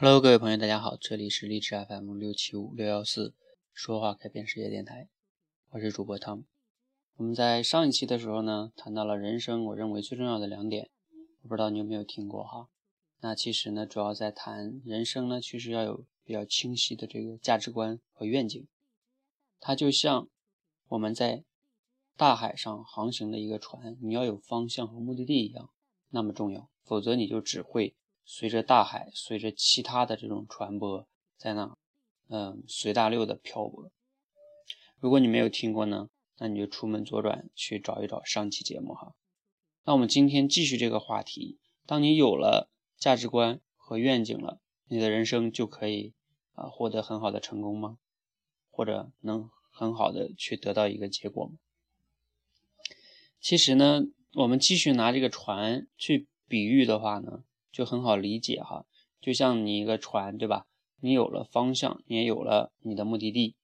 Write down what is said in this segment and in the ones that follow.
Hello，各位朋友，大家好，这里是励志 FM 六七五六幺四说话改变世界电台，我是主播汤。我们在上一期的时候呢，谈到了人生，我认为最重要的两点，我不知道你有没有听过哈。那其实呢，主要在谈人生呢，其实要有比较清晰的这个价值观和愿景。它就像我们在大海上航行的一个船，你要有方向和目的地一样那么重要，否则你就只会。随着大海，随着其他的这种船舶在那，嗯，随大流的漂泊。如果你没有听过呢，那你就出门左转去找一找上期节目哈。那我们今天继续这个话题。当你有了价值观和愿景了，你的人生就可以啊获得很好的成功吗？或者能很好的去得到一个结果吗？其实呢，我们继续拿这个船去比喻的话呢。就很好理解哈，就像你一个船，对吧？你有了方向，你也有了你的目的地，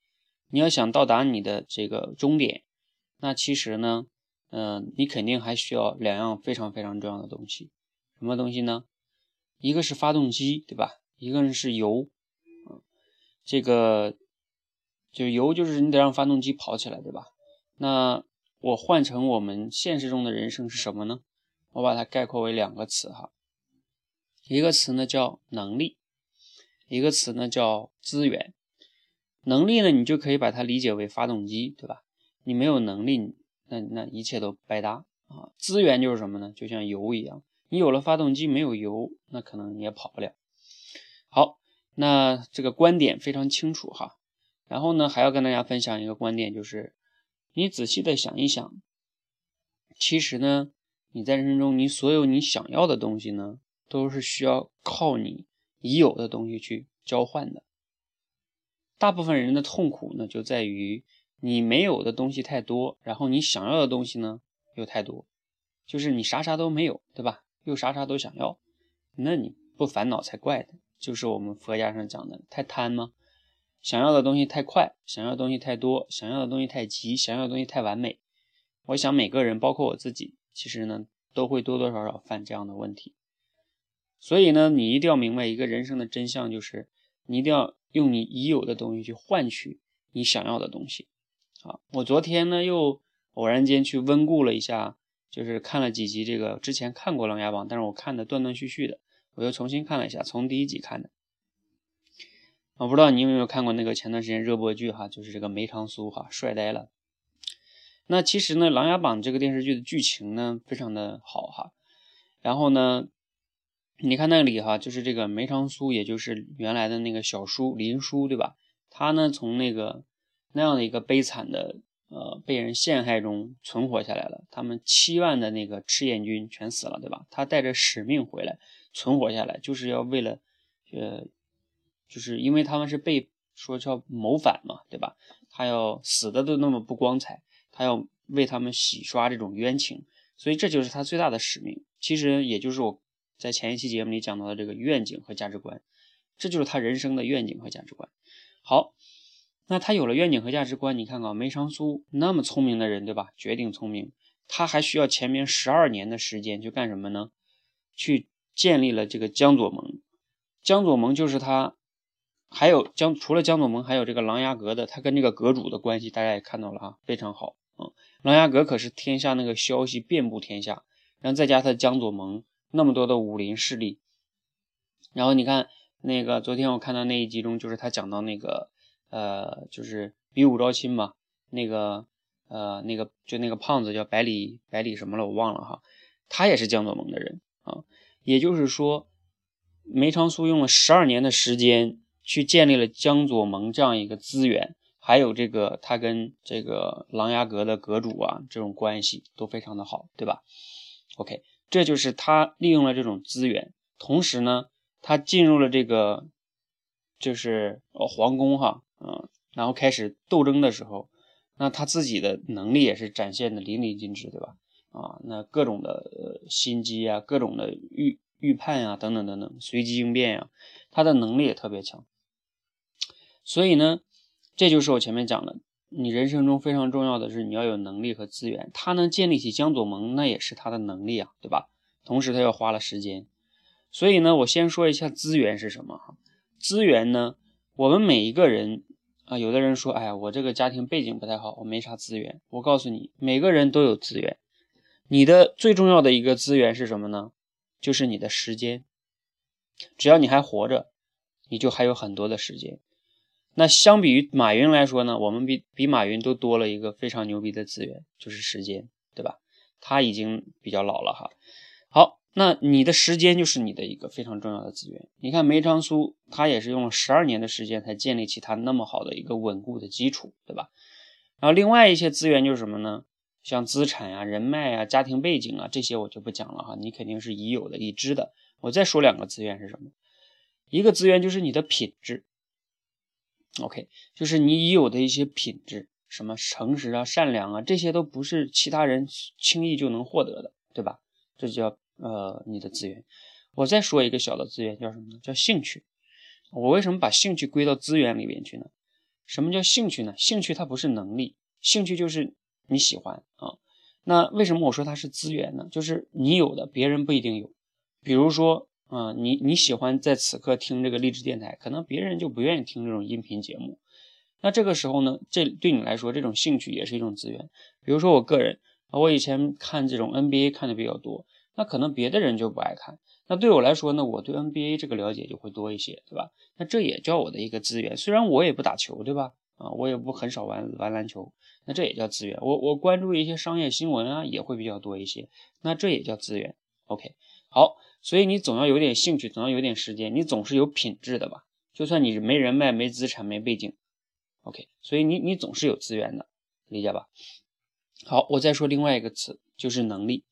你要想到达你的这个终点，那其实呢，嗯，你肯定还需要两样非常非常重要的东西，什么东西呢？一个是发动机，对吧？一个是油，嗯，这个就油就是你得让发动机跑起来，对吧？那我换成我们现实中的人生是什么呢？我把它概括为两个词哈。一个词呢叫能力，一个词呢叫资源。能力呢，你就可以把它理解为发动机，对吧？你没有能力，那那一切都白搭啊。资源就是什么呢？就像油一样，你有了发动机，没有油，那可能你也跑不了。好，那这个观点非常清楚哈。然后呢，还要跟大家分享一个观点，就是你仔细的想一想，其实呢，你在人生中，你所有你想要的东西呢。都是需要靠你已有的东西去交换的。大部分人的痛苦呢，就在于你没有的东西太多，然后你想要的东西呢又太多，就是你啥啥都没有，对吧？又啥啥都想要，那你不烦恼才怪的。就是我们佛家上讲的太贪吗？想要的东西太快，想要的东西太多，想要的东西太急，想要的东西太完美。我想每个人，包括我自己，其实呢都会多多少少犯这样的问题。所以呢，你一定要明白一个人生的真相，就是你一定要用你已有的东西去换取你想要的东西。啊，我昨天呢又偶然间去温故了一下，就是看了几集这个之前看过《琅琊榜》，但是我看的断断续续的，我又重新看了一下，从第一集看的。我不知道你有没有看过那个前段时间热播剧哈，就是这个梅长苏哈帅呆了。那其实呢，《琅琊榜》这个电视剧的剧情呢非常的好哈，然后呢。你看那里哈，就是这个梅长苏，也就是原来的那个小叔林殊，对吧？他呢从那个那样的一个悲惨的呃被人陷害中存活下来了。他们七万的那个赤焰军全死了，对吧？他带着使命回来存活下来，就是要为了呃，就是因为他们是被说叫谋反嘛，对吧？他要死的都那么不光彩，他要为他们洗刷这种冤情，所以这就是他最大的使命。其实也就是我。在前一期节目里讲到的这个愿景和价值观，这就是他人生的愿景和价值观。好，那他有了愿景和价值观，你看看梅长苏那么聪明的人，对吧？绝顶聪明，他还需要前面十二年的时间去干什么呢？去建立了这个江左盟。江左盟就是他，还有江除了江左盟，还有这个琅琊阁的，他跟这个阁主的关系，大家也看到了啊，非常好。嗯，琅琊阁可是天下那个消息遍布天下，然后再加他江左盟。那么多的武林势力，然后你看那个昨天我看到那一集中，就是他讲到那个呃，就是比武招亲嘛，那个呃那个就那个胖子叫百里百里什么了，我忘了哈，他也是江左盟的人啊，也就是说梅长苏用了十二年的时间去建立了江左盟这样一个资源，还有这个他跟这个琅琊阁的阁主啊这种关系都非常的好，对吧？OK。这就是他利用了这种资源，同时呢，他进入了这个就是皇宫哈，嗯，然后开始斗争的时候，那他自己的能力也是展现的淋漓尽致，对吧？啊，那各种的呃心机啊，各种的预预判啊，等等等等，随机应变呀，他的能力也特别强。所以呢，这就是我前面讲的。你人生中非常重要的是你要有能力和资源，他能建立起江左盟，那也是他的能力啊，对吧？同时他又花了时间，所以呢，我先说一下资源是什么哈。资源呢，我们每一个人啊，有的人说，哎呀，我这个家庭背景不太好，我没啥资源。我告诉你，每个人都有资源。你的最重要的一个资源是什么呢？就是你的时间。只要你还活着，你就还有很多的时间。那相比于马云来说呢，我们比比马云都多了一个非常牛逼的资源，就是时间，对吧？他已经比较老了哈。好，那你的时间就是你的一个非常重要的资源。你看梅长苏，他也是用了十二年的时间才建立起他那么好的一个稳固的基础，对吧？然后另外一些资源就是什么呢？像资产呀、人脉呀、家庭背景啊这些我就不讲了哈，你肯定是已有的、已知的。我再说两个资源是什么？一个资源就是你的品质，OK，就是你已有的一些品质，什么诚实啊、善良啊，这些都不是其他人轻易就能获得的，对吧？这叫呃你的资源。我再说一个小的资源，叫什么呢？叫兴趣。我为什么把兴趣归到资源里边去呢？什么叫兴趣呢？兴趣它不是能力，兴趣就是你喜欢啊。那为什么我说它是资源呢？就是你有的，别人不一定有。比如说，啊，你你喜欢在此刻听这个励志电台，可能别人就不愿意听这种音频节目。那这个时候呢，这对你来说，这种兴趣也是一种资源。比如说我个人啊，我以前看这种 NBA 看的比较多，那可能别的人就不爱看。那对我来说呢，我对 NBA 这个了解就会多一些，对吧？那这也叫我的一个资源。虽然我也不打球，对吧？啊，我也不很少玩玩篮球，那这也叫资源。我我关注一些商业新闻啊，也会比较多一些，那这也叫资源。OK，好。所以你总要有点兴趣，总要有点时间，你总是有品质的吧？就算你没人脉、没资产、没背景，OK，所以你你总是有资源的，理解吧？好，我再说另外一个词，就是能力。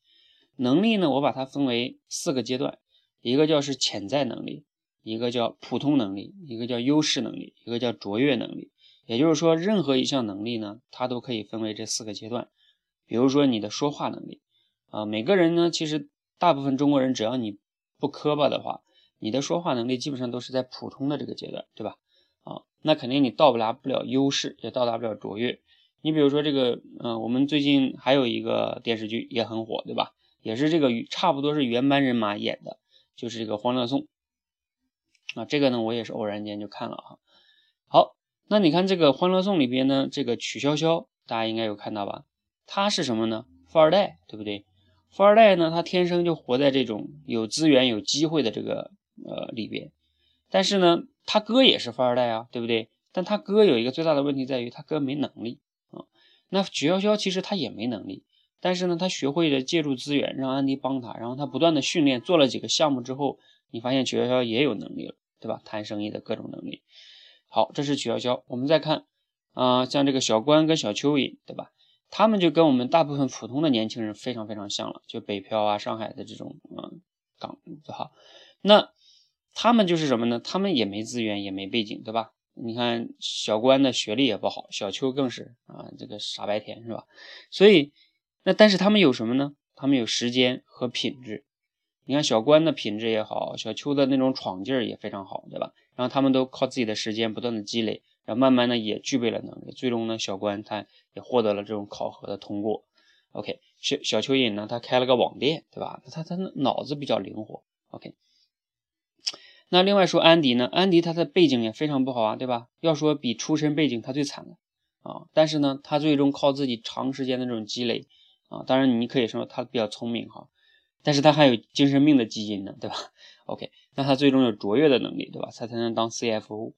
能力呢，我把它分为四个阶段，一个叫是潜在能力，一个叫普通能力，一个叫优势能力，一个叫卓越能力。也就是说，任何一项能力呢，它都可以分为这四个阶段。比如说你的说话能力啊，每个人呢，其实大部分中国人只要你。不磕巴的话，你的说话能力基本上都是在普通的这个阶段，对吧？啊，那肯定你到不达不了优势，也到达不了卓越。你比如说这个，嗯，我们最近还有一个电视剧也很火，对吧？也是这个差不多是原班人马演的，就是这个《欢乐颂》啊。这个呢，我也是偶然间就看了哈。好，那你看这个《欢乐颂》里边呢，这个曲筱绡，大家应该有看到吧？他是什么呢？富二代，对不对？富二代呢，他天生就活在这种有资源、有机会的这个呃里边，但是呢，他哥也是富二代啊，对不对？但他哥有一个最大的问题在于，他哥没能力啊。那曲筱绡其实他也没能力，但是呢，他学会了借助资源，让安迪帮他，然后他不断的训练，做了几个项目之后，你发现曲筱绡也有能力了，对吧？谈生意的各种能力。好，这是曲筱绡。我们再看啊，像这个小关跟小蚯蚓，对吧？他们就跟我们大部分普通的年轻人非常非常像了，就北漂啊、上海的这种嗯港哈，那他们就是什么呢？他们也没资源，也没背景，对吧？你看小关的学历也不好，小邱更是啊，这个傻白甜是吧？所以那但是他们有什么呢？他们有时间和品质。你看小关的品质也好，小邱的那种闯劲儿也非常好，对吧？然后他们都靠自己的时间不断的积累。然后慢慢的也具备了能力，最终呢，小关他也获得了这种考核的通过。OK，小小蚯蚓呢，他开了个网店，对吧？他他脑子比较灵活。OK，那另外说安迪呢，安迪他的背景也非常不好啊，对吧？要说比出身背景他最惨的啊，但是呢，他最终靠自己长时间的这种积累啊，当然你可以说他比较聪明哈，但是他还有精神病的基因呢，对吧？OK，那他最终有卓越的能力，对吧？他才能当 CFO。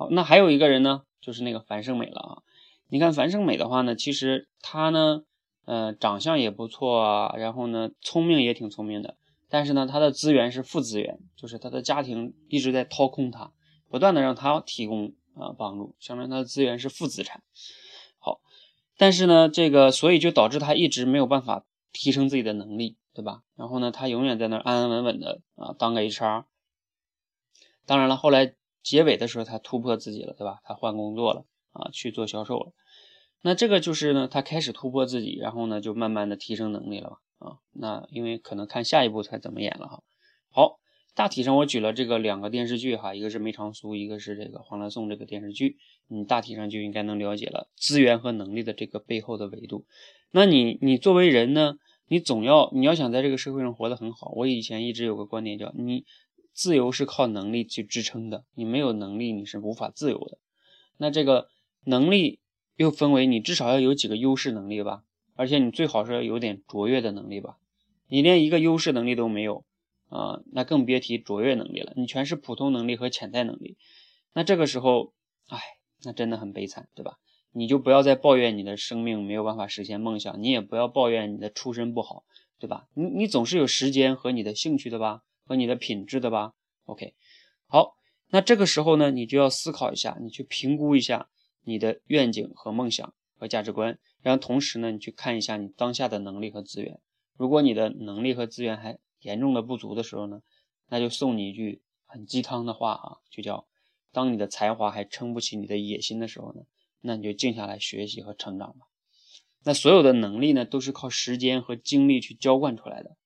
好，那还有一个人呢，就是那个樊胜美了啊。你看樊胜美的话呢，其实她呢，呃，长相也不错啊，然后呢，聪明也挺聪明的。但是呢，她的资源是负资源，就是她的家庭一直在掏空她，不断的让她提供啊帮助，相当于她的资源是负资产。好，但是呢，这个所以就导致她一直没有办法提升自己的能力，对吧？然后呢，她永远在那安安稳稳的啊当个 HR。当然了，后来。结尾的时候，他突破自己了，对吧？他换工作了啊，去做销售了。那这个就是呢，他开始突破自己，然后呢，就慢慢的提升能力了嘛啊。那因为可能看下一步才怎么演了哈。好，大体上我举了这个两个电视剧哈，一个是梅长苏，一个是这个《黄兰颂》这个电视剧，你大体上就应该能了解了资源和能力的这个背后的维度。那你你作为人呢，你总要你要想在这个社会上活得很好，我以前一直有个观点叫你。自由是靠能力去支撑的，你没有能力你是无法自由的。那这个能力又分为你至少要有几个优势能力吧，而且你最好是有点卓越的能力吧。你连一个优势能力都没有啊，那更别提卓越能力了。你全是普通能力和潜在能力，那这个时候，哎，那真的很悲惨，对吧？你就不要再抱怨你的生命没有办法实现梦想，你也不要抱怨你的出身不好，对吧？你你总是有时间和你的兴趣的吧，和你的品质的吧。OK，好，那这个时候呢，你就要思考一下，你去评估一下你的愿景和梦想和价值观，然后同时呢，你去看一下你当下的能力和资源。如果你的能力和资源还严重的不足的时候呢，那就送你一句很鸡汤的话啊，就叫当你的才华还撑不起你的野心的时候呢，那你就静下来学习和成长吧。那所有的能力呢，都是靠时间和精力去浇灌出来的，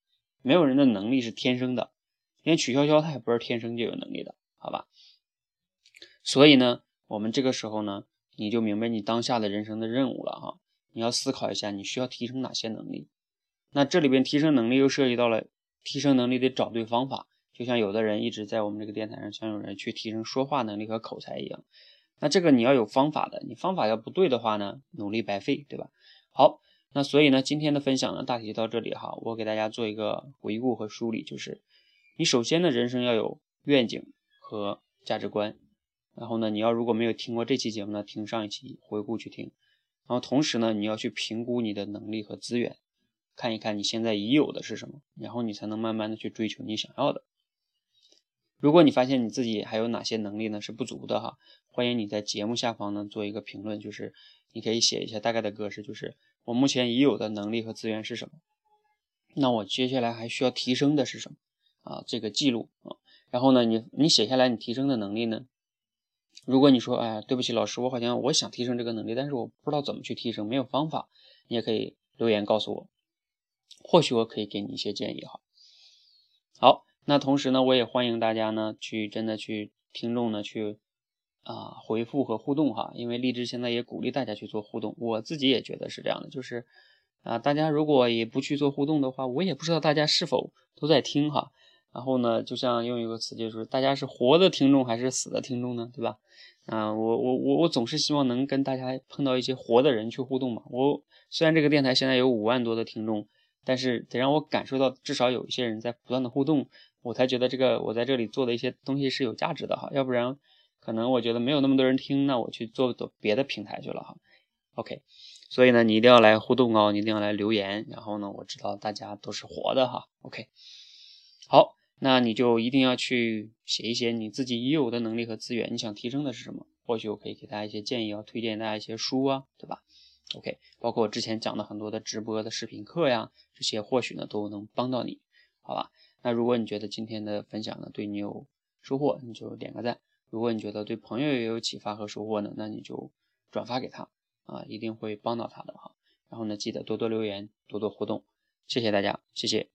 没有人的能力是天生的，因为曲筱绡她也不是天生就有能力的，好吧？所以呢，我们这个时候呢，你就明白你当下的人生的任务了哈，你要思考一下你需要提升哪些能力。那这里边提升能力又涉及到了提升能力得找对方法，就像有的人一直在我们这个电台上想有人去提升说话能力和口才一样。那这个你要有方法的，你方法要不对的话呢，努力白费，对吧？好，那所以呢，今天的分享呢，大体就到这里哈，我给大家做一个回顾和梳理，就是你首先呢，人生要有愿景和价值观，然后呢，你要如果没有听过这期节目呢，听上一期回顾去听，然后同时呢，你要去评估你的能力和资源。看一看你现在已有的是什么，然后你才能慢慢的去追求你想要的。如果你发现你自己还有哪些能力呢是不足的哈，欢迎你在节目下方呢做一个评论，就是你可以写一下大概的格式，就是我目前已有的能力和资源是什么，那我接下来还需要提升的是什么啊？这个记录啊，然后呢，你你写下来你提升的能力呢？如果你说哎对不起老师，我好像我想提升这个能力，但是我不知道怎么去提升，没有方法，你也可以留言告诉我。或许我可以给你一些建议哈。好，那同时呢，我也欢迎大家呢去真的去听众呢去啊回复和互动哈，因为荔枝现在也鼓励大家去做互动，我自己也觉得是这样的，就是啊大家如果也不去做互动的话，我也不知道大家是否都在听哈。然后呢，就像用一个词就是大家是活的听众还是死的听众呢？对吧？啊，我我我我总是希望能跟大家碰到一些活的人去互动嘛。我虽然这个电台现在有五万多的听众。但是得让我感受到至少有一些人在不断的互动，我才觉得这个我在这里做的一些东西是有价值的哈，要不然可能我觉得没有那么多人听，那我去做别的平台去了哈。OK，所以呢，你一定要来互动哦，你一定要来留言，然后呢，我知道大家都是活的哈。OK，好，那你就一定要去写一些你自己已有的能力和资源，你想提升的是什么？或许我可以给大家一些建议，要推荐大家一些书啊，对吧？OK，包括我之前讲的很多的直播的视频课呀，这些或许呢都能帮到你，好吧？那如果你觉得今天的分享呢对你有收获，你就点个赞；如果你觉得对朋友也有启发和收获呢，那你就转发给他啊，一定会帮到他的哈。然后呢，记得多多留言，多多互动，谢谢大家，谢谢。